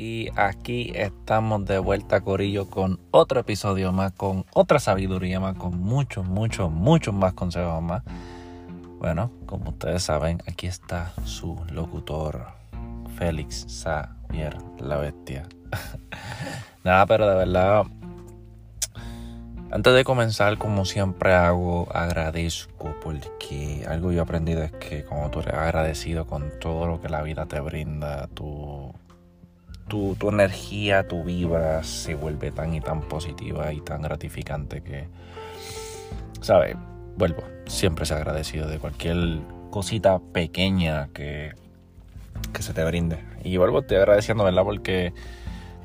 y aquí estamos de vuelta Corillo con otro episodio más, con otra sabiduría más, con muchos, muchos, muchos más consejos más. Bueno, como ustedes saben, aquí está su locutor Félix Xavier, la bestia. Nada, pero de verdad, antes de comenzar, como siempre hago, agradezco porque algo yo he aprendido es que como tú eres agradecido con todo lo que la vida te brinda, tu, tu, tu energía, tu vibra se vuelve tan y tan positiva y tan gratificante que, ¿sabes? Vuelvo, siempre se agradecido de cualquier cosita pequeña que, que se te brinde. Y vuelvo, estoy agradeciendo, ¿verdad? Porque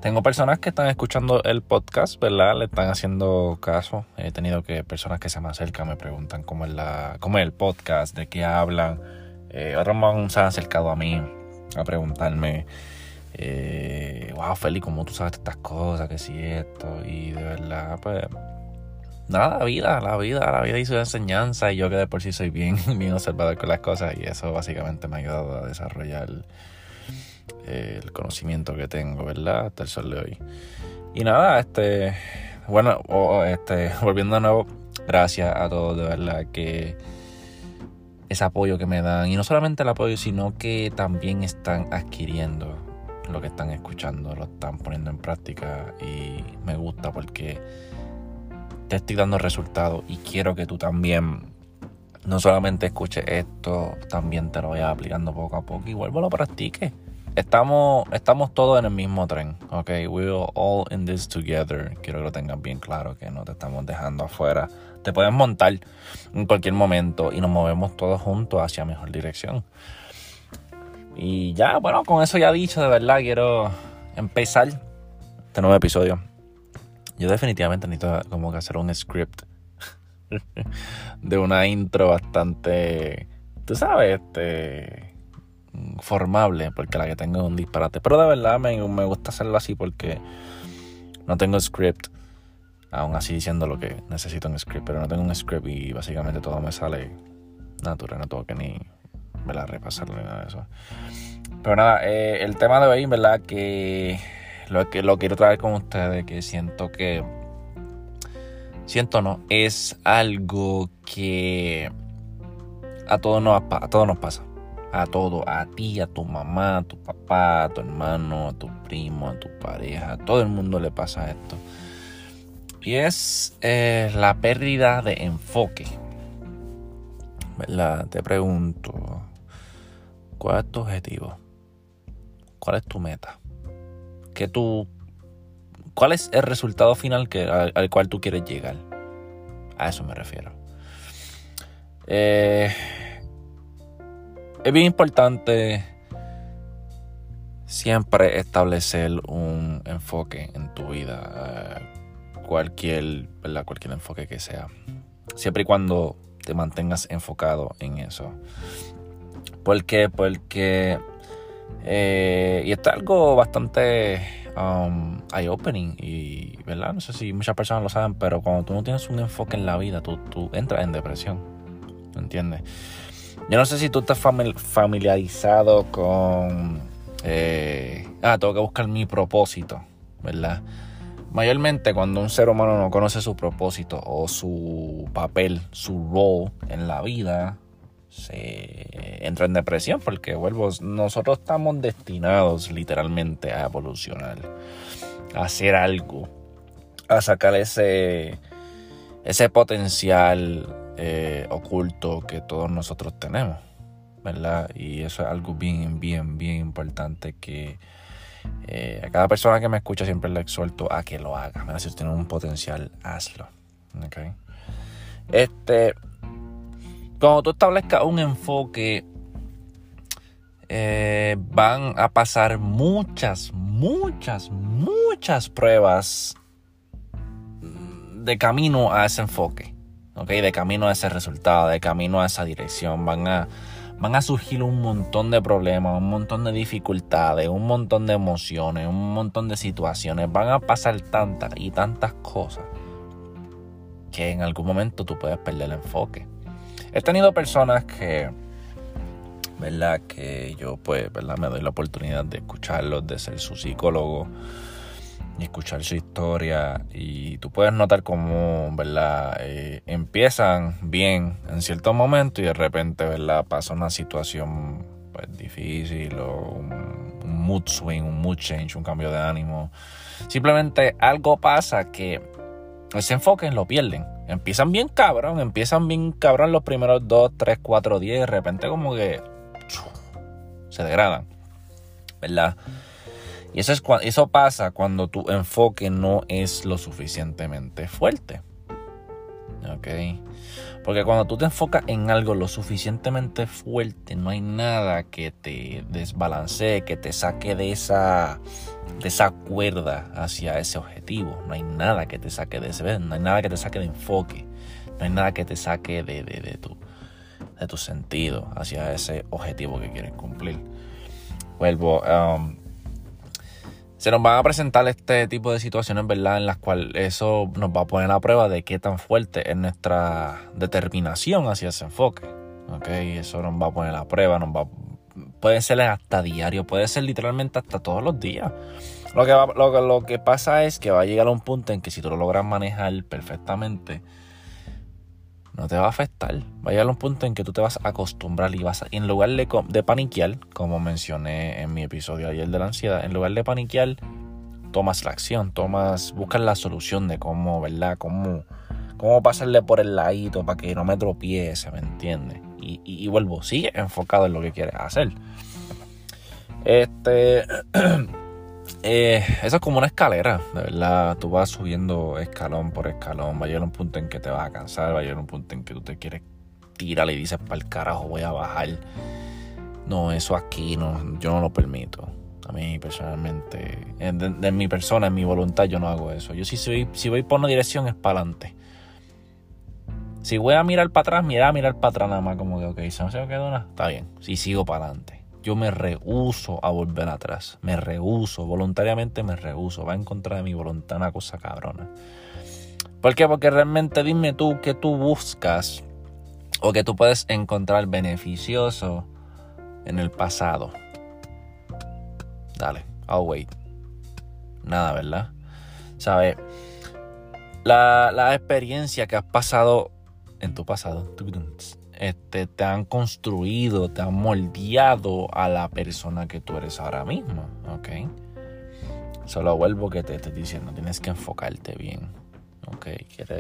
tengo personas que están escuchando el podcast, ¿verdad? Le están haciendo caso. He tenido que personas que se me acercan me preguntan cómo es, la, cómo el podcast, de qué hablan. Eh, otros se han acercado a mí a preguntarme, eh, wow, Feli, ¿cómo tú sabes estas cosas? Que si esto. Y de verdad, pues, nada, la vida, la vida, la vida su enseñanza. Y yo que de por sí soy bien, bien observador con las cosas. Y eso básicamente me ha ayudado a desarrollar el conocimiento que tengo, ¿verdad? Hasta el sol de hoy. Y nada, este, bueno, este, volviendo de nuevo, gracias a todos, de verdad, que ese apoyo que me dan, y no solamente el apoyo, sino que también están adquiriendo lo que están escuchando, lo están poniendo en práctica, y me gusta porque te estoy dando resultados, y quiero que tú también no solamente escuches esto, también te lo vayas aplicando poco a poco y vuelvo a lo practiques estamos, estamos todos en el mismo tren, ok? We're all in this together. Quiero que lo tengan bien claro, que no te estamos dejando afuera. Te puedes montar en cualquier momento y nos movemos todos juntos hacia mejor dirección. Y ya, bueno, con eso ya dicho, de verdad, quiero empezar este nuevo episodio. Yo definitivamente necesito como que hacer un script de una intro bastante, tú sabes, este formable, porque la que tengo es un disparate. Pero de verdad me, me gusta hacerlo así porque no tengo script. Aún así diciendo lo que necesito un script, pero no tengo un script y básicamente todo me sale natural, no tengo que ni ¿verdad? repasarlo ni nada de eso. Pero nada, eh, el tema de hoy, ¿verdad? Que lo, que lo quiero traer con ustedes, que siento que... Siento no, es algo que a todos nos, a todos nos pasa a todo, a ti, a tu mamá, a tu papá, a tu hermano, a tu primo, a tu pareja, a todo el mundo le pasa esto. Y es eh, la pérdida de enfoque. ¿Verdad? Te pregunto, ¿cuál es tu objetivo? ¿Cuál es tu meta? ¿Qué tú, ¿Cuál es el resultado final que, al cual tú quieres llegar? A eso me refiero. Eh, es bien importante siempre establecer un enfoque en tu vida, eh, cualquier, cualquier enfoque que sea, siempre y cuando te mantengas enfocado en eso. ¿Por qué? Porque, eh, y esto es algo bastante um, eye-opening y, ¿verdad? No sé si muchas personas lo saben, pero cuando tú no tienes un enfoque en la vida, tú, tú entras en depresión, ¿entiendes? Yo no sé si tú estás familiarizado con... Eh, ah, tengo que buscar mi propósito, ¿verdad? Mayormente cuando un ser humano no conoce su propósito o su papel, su rol en la vida, se entra en depresión porque vuelvo, nosotros estamos destinados literalmente a evolucionar, a hacer algo, a sacar ese, ese potencial eh, oculto que todos nosotros tenemos, ¿verdad? Y eso es algo bien, bien, bien importante que eh, a cada persona que me escucha siempre le exhorto a que lo haga. Si tienes un potencial, hazlo. ¿okay? Este, cuando tú establezcas un enfoque, eh, van a pasar muchas, muchas, muchas pruebas de camino a ese enfoque. De camino a ese resultado, de camino a esa dirección, van a, van a surgir un montón de problemas, un montón de dificultades, un montón de emociones, un montón de situaciones, van a pasar tantas y tantas cosas que en algún momento tú puedes perder el enfoque. He tenido personas que ¿verdad? Que yo pues, ¿verdad? Me doy la oportunidad de escucharlos, de ser su psicólogo y escuchar su historia y tú puedes notar cómo, ¿verdad? Eh, empiezan bien en cierto momento y de repente, ¿verdad? Pasa una situación pues, difícil o un, un mood swing, un mood change, un cambio de ánimo. Simplemente algo pasa que ese enfoque lo pierden. Empiezan bien cabrón, empiezan bien cabrón los primeros 2, 3, 4 días y de repente como que se degradan, ¿verdad? Y eso, es, eso pasa cuando tu enfoque no es lo suficientemente fuerte. ¿Ok? Porque cuando tú te enfocas en algo lo suficientemente fuerte, no hay nada que te desbalancee, que te saque de esa, de esa cuerda hacia ese objetivo. No hay nada que te saque de ese, no hay nada que te saque de enfoque. No hay nada que te saque de, de, tu, de tu sentido hacia ese objetivo que quieres cumplir. Vuelvo. Um, se nos van a presentar este tipo de situaciones, ¿verdad? En las cuales eso nos va a poner a prueba de qué tan fuerte es nuestra determinación hacia ese enfoque. ¿Ok? Eso nos va a poner a prueba, nos va puede ser hasta diario, puede ser literalmente hasta todos los días. Lo que, lo, lo que pasa es que va a llegar a un punto en que si tú lo logras manejar perfectamente, no te va a afectar. Va a llegar a un punto en que tú te vas a acostumbrar y vas a, en lugar de, paniquear, como mencioné en mi episodio ayer de la ansiedad, en lugar de paniquear, tomas la acción, tomas, buscas la solución de cómo, ¿verdad? Cómo, cómo pasarle por el ladito para que no me tropiece, ¿me entiendes? Y, y, vuelvo, sigue enfocado en lo que quieres hacer. Este. Eh, eso es como una escalera, de verdad. Tú vas subiendo escalón por escalón. Va a llegar un punto en que te vas a cansar. Va a llegar un punto en que tú te quieres tirar y dices, para el carajo, voy a bajar. No, eso aquí no, yo no lo permito. A mí personalmente, de, mi persona, en mi voluntad, yo no hago eso. Yo si, si voy por una dirección es para adelante. Si voy a mirar para atrás, mira mirar para atrás nada más, como que, ok, se me quedó nada, está bien. Si sigo para adelante yo me rehuso a volver atrás. Me rehuso, voluntariamente me rehuso. Va en contra de mi voluntad una cosa cabrona. ¿Por qué? Porque realmente dime tú que tú buscas o que tú puedes encontrar beneficioso en el pasado. Dale, I'll wait. Nada, ¿verdad? ¿Sabes? La, la experiencia que has pasado en tu pasado este, te han construido, te han moldeado a la persona que tú eres ahora mismo, ¿ok? Solo vuelvo que te estoy diciendo, tienes que enfocarte bien, ¿ok?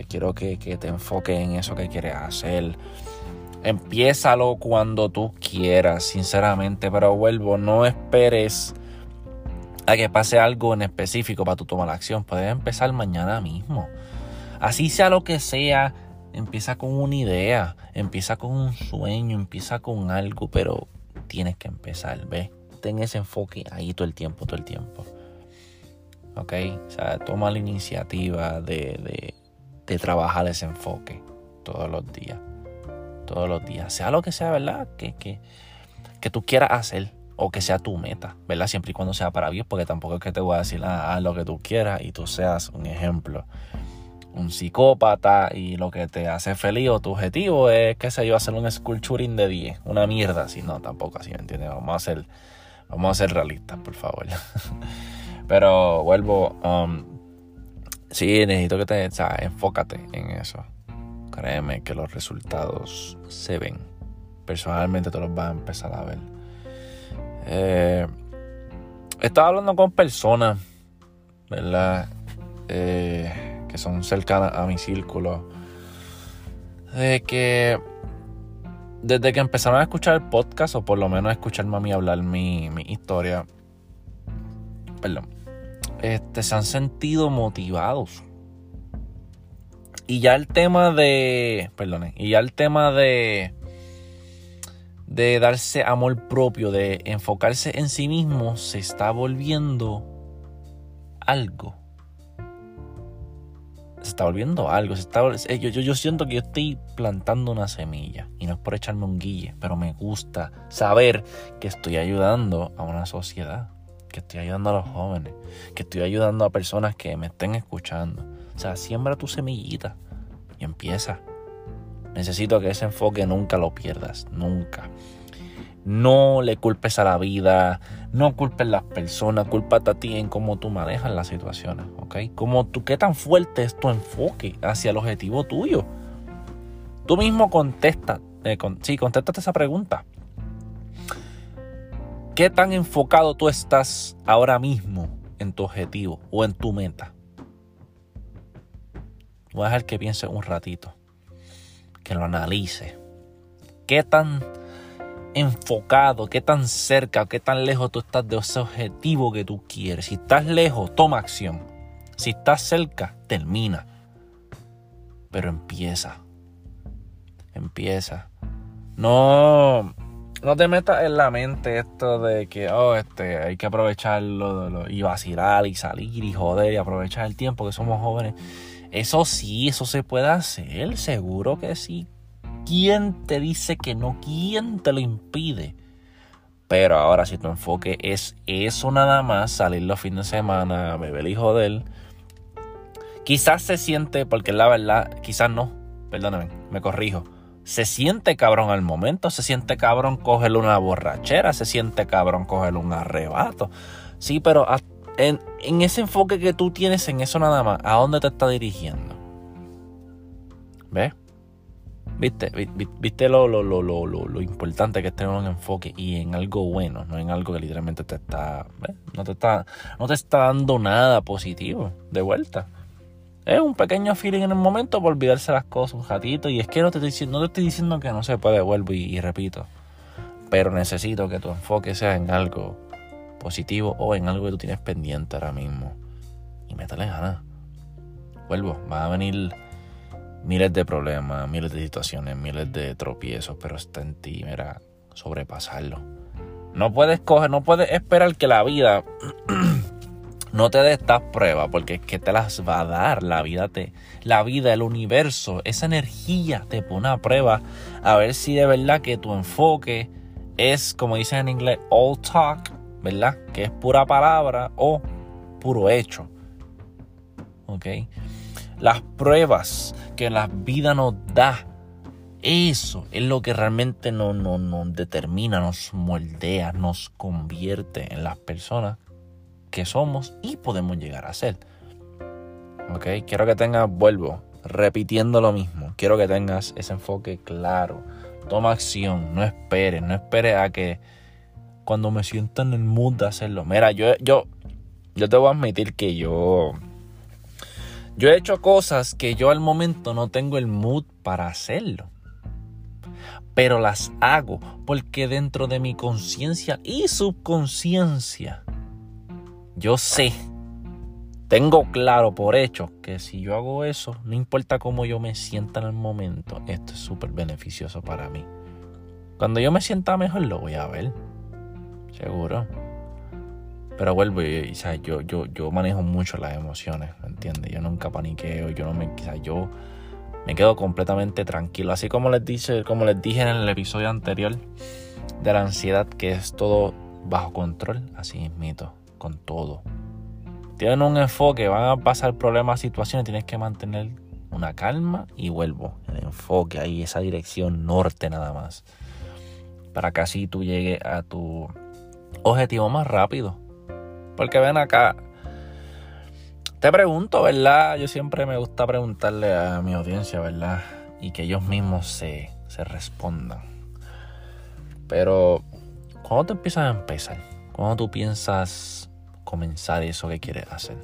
Quiero que, que te enfoques en eso que quieres hacer. Empiézalo cuando tú quieras, sinceramente, pero vuelvo, no esperes a que pase algo en específico para tú tomar la acción. Puedes empezar mañana mismo. Así sea lo que sea, Empieza con una idea, empieza con un sueño, empieza con algo, pero tienes que empezar, ¿ves? Ten ese enfoque ahí todo el tiempo, todo el tiempo. ¿Ok? O sea, toma la iniciativa de, trabajar ese enfoque todos los días. Todos los días. Sea lo que sea, ¿verdad? Que, que, que tú quieras hacer o que sea tu meta, ¿verdad? Siempre y cuando sea para Dios, porque tampoco es que te voy a decir, ah, haz lo que tú quieras y tú seas un ejemplo un psicópata y lo que te hace feliz o tu objetivo es, qué sé yo, hacer un sculpturing de 10, una mierda así, no, tampoco así, ¿me entiendes? Vamos a ser, vamos a realistas, por favor. Pero vuelvo, um, sí, necesito que te, o sea, enfócate en eso. Créeme que los resultados se ven. Personalmente te los vas a empezar a ver. Eh, estaba hablando con personas, ¿verdad? Eh, son cercanas a mi círculo, de que desde que empezaron a escuchar el podcast, o por lo menos a escucharme a mí hablar mi, mi historia, perdón, este, se han sentido motivados. Y ya el tema de, perdón, y ya el tema de, de darse amor propio, de enfocarse en sí mismo, se está volviendo algo se está volviendo algo. Se está, eh, yo, yo, siento que yo estoy plantando una semilla. Y no es por echarme un guille, pero me gusta saber que estoy ayudando a una sociedad. Que estoy ayudando a los jóvenes. Que estoy ayudando a personas que me estén escuchando. O sea, siembra tu semillita y empieza. Necesito que ese enfoque nunca lo pierdas. Nunca. No le culpes a la vida, no culpes a las personas, culpate a ti en cómo tú manejas las situaciones, ¿ok? Como tú, qué tan fuerte es tu enfoque hacia el objetivo tuyo. Tú mismo contesta, eh, sí, contéstate esa pregunta. ¿Qué tan enfocado tú estás ahora mismo en tu objetivo o en tu meta? Voy a dejar que piense un ratito, que lo analice. ¿Qué tan enfocado, qué tan cerca, qué tan lejos tú estás de ese objetivo que tú quieres. Si estás lejos, toma acción. Si estás cerca, termina. Pero empieza. Empieza. No, no te metas en la mente esto de que oh, este, hay que aprovecharlo y vacilar y salir y joder y aprovechar el tiempo que somos jóvenes. Eso sí, eso se puede hacer, seguro que sí. ¿Quién te dice que no? ¿Quién te lo impide? Pero ahora si tu enfoque es eso nada más, salir los fines de semana, beber y joder, quizás se siente, porque la verdad, quizás no, perdóname, me corrijo. Se siente cabrón al momento, se siente cabrón cogerle una borrachera, se siente cabrón cogerle un arrebato. Sí, pero en, en ese enfoque que tú tienes en eso nada más, ¿a dónde te está dirigiendo? ¿Ves? ¿Viste? ¿Viste lo, lo, lo, lo, importante que es tener un enfoque y en algo bueno, no en algo que literalmente te está, no te está, no te está dando nada positivo de vuelta? Es un pequeño feeling en el momento por olvidarse las cosas un ratito y es que no te estoy, no te estoy diciendo que no se puede, vuelvo y, repito, pero necesito que tu enfoque sea en algo positivo o en algo que tú tienes pendiente ahora mismo y métale ganas. Vuelvo, va a venir miles de problemas, miles de situaciones, miles de tropiezos, pero está en ti, mira, sobrepasarlo. No puedes coger, no puedes esperar que la vida no te dé estas pruebas, porque es que te las va a dar. La vida te, la vida, el universo, esa energía te pone a prueba a ver si de verdad que tu enfoque es, como dicen en inglés, all talk, ¿verdad? Que es pura palabra o puro hecho. ¿Ok? Las pruebas que la vida nos da, eso es lo que realmente nos, determina, nos moldea, nos convierte en las personas que somos y podemos llegar a ser. ¿Ok? Quiero que tengas, vuelvo, repitiendo lo mismo. Quiero que tengas ese enfoque claro. Toma acción, no esperes, no esperes a que cuando me sienta en el mood de hacerlo. Mira, yo, yo, yo te voy a admitir que yo yo he hecho cosas que yo al momento no tengo el mood para hacerlo. Pero las hago porque dentro de mi conciencia y subconsciencia, yo sé, tengo claro por hecho que si yo hago eso, no importa cómo yo me sienta en el momento, esto es súper beneficioso para mí. Cuando yo me sienta mejor, lo voy a ver. Seguro. Pero vuelvo, y, yo, yo, yo manejo mucho las emociones, ¿me entiendes? Yo nunca paniqueo, yo no me, yo me quedo completamente tranquilo. Así como les, dije, como les dije en el episodio anterior de la ansiedad, que es todo bajo control, así es mito, con todo. Tienen un enfoque, van a pasar problemas, situaciones, tienes que mantener una calma y vuelvo, el enfoque ahí, esa dirección norte nada más. Para que así tú llegues a tu objetivo más rápido porque ven acá. Te pregunto, ¿verdad? Yo siempre me gusta preguntarle a mi audiencia, ¿verdad? Y que ellos mismos se, se respondan. Pero, ¿cuándo te empiezas a empezar? ¿Cuándo tú piensas comenzar eso que quieres hacer?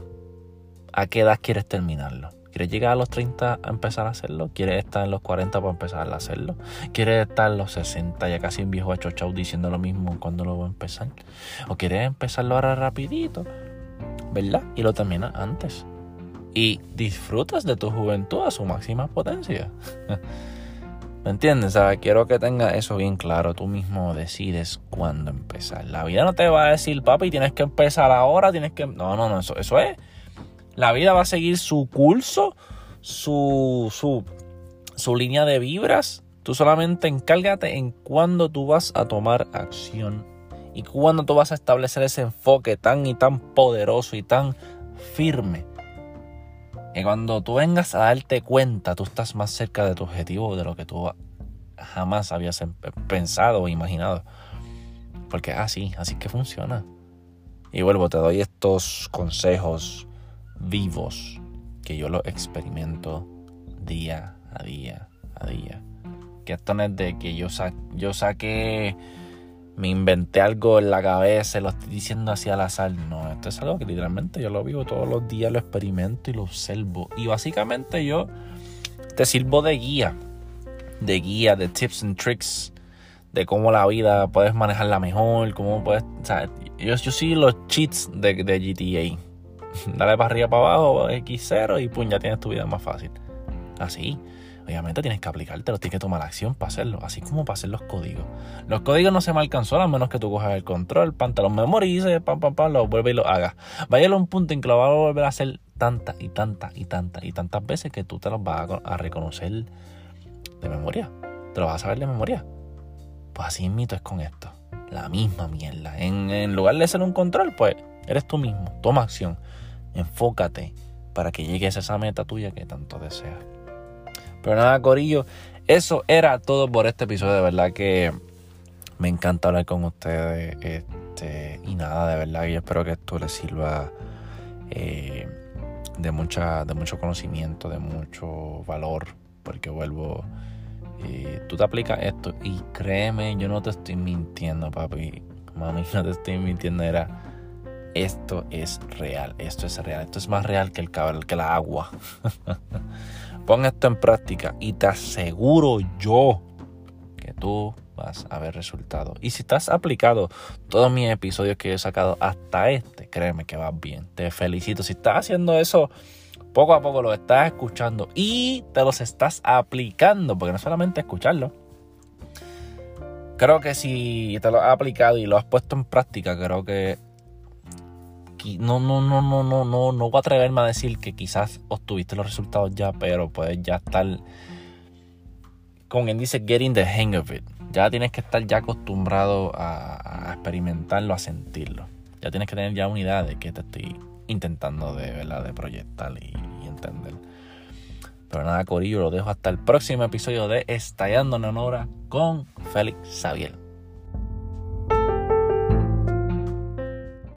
¿A qué edad quieres terminarlo? ¿Quieres llegar a los 30 a empezar a hacerlo? ¿Quieres estar en los 40 para empezar a hacerlo? ¿Quieres estar en los 60 ya casi un viejo achochado diciendo lo mismo cuando lo voy a empezar? ¿O quieres empezarlo ahora rapidito? ¿Verdad? Y lo terminas antes. Y disfrutas de tu juventud a su máxima potencia. ¿Me entiendes? ¿Sabes? Quiero que tengas eso bien claro. Tú mismo decides cuándo empezar. La vida no te va a decir, papi, tienes que empezar ahora, tienes que... No, no, no, eso, eso es la vida va a seguir su curso, su, su, su línea de vibras. Tú solamente encárgate en cuándo tú vas a tomar acción y cuándo tú vas a establecer ese enfoque tan y tan poderoso y tan firme. Que cuando tú vengas a darte cuenta, tú estás más cerca de tu objetivo de lo que tú jamás habías em, pensado o imaginado. Porque así, así que funciona. Y vuelvo, te doy estos consejos vivos que yo los experimento día a día a día. Que esto no es de que yo, yo saqué, me inventé algo en la cabeza, lo estoy diciendo así al azar. No, esto es algo que literalmente yo lo vivo todos los días, lo experimento y lo observo. Y básicamente yo te sirvo de guía, de guía, de tips and tricks, de cómo la vida puedes manejarla mejor, cómo puedes... Yo, yo sí los cheats de GTA. Dale para arriba, para abajo, X0 y pum, ya tienes tu vida más fácil. Así. Obviamente tienes que aplicártelo, tienes que tomar acción para hacerlo, así como para hacer los códigos. Los códigos no se marcan solo a menos que tú cojas el control, pantalón memorice, pam, pam, pam, lo vuelve y lo hagas. Vaya a un punto en que lo vas a volver a hacer tantas y tantas y tantas y tantas veces que tú te los vas a, reconocer de memoria. Te lo vas a saber de memoria. Pues así mito es con esto. La misma mierda. En, en lugar de ser un control, pues eres tú mismo. Toma acción. Enfócate para que llegues a esa meta tuya que tanto deseas. Pero nada, Corillo, eso era todo por este episodio. De verdad que me encanta hablar con ustedes. Este, y nada, de verdad yo espero que esto les sirva eh, de, mucha, de mucho conocimiento, de mucho valor. Porque vuelvo, eh, tú te aplicas esto y créeme, yo no te estoy mintiendo, papi. Mami, no te estoy mintiendo, era esto es real, esto es real, esto es más real que el cabal, que la agua. Pon esto en práctica y te aseguro yo que tú vas a ver resultados. Y si estás aplicado todos mis episodios que he sacado hasta este, créeme que vas bien. Te felicito. Si estás haciendo eso, poco a poco lo estás escuchando y te los estás aplicando, porque no solamente escucharlo. Creo que si te lo has aplicado y lo has puesto en práctica, creo que no, no, no, no, no, no, no voy a atreverme a decir que quizás obtuviste los resultados ya, pero puedes ya estar, como quien dice, getting the hang of it. Ya tienes que estar ya acostumbrado a, experimentarlo, a sentirlo. Ya tienes que tener ya una idea de que te estoy intentando de, ¿verdad? de proyectar y, y entender. Pero nada, Corillo, lo dejo hasta el próximo episodio de Estallando en Honora con Félix Xavier.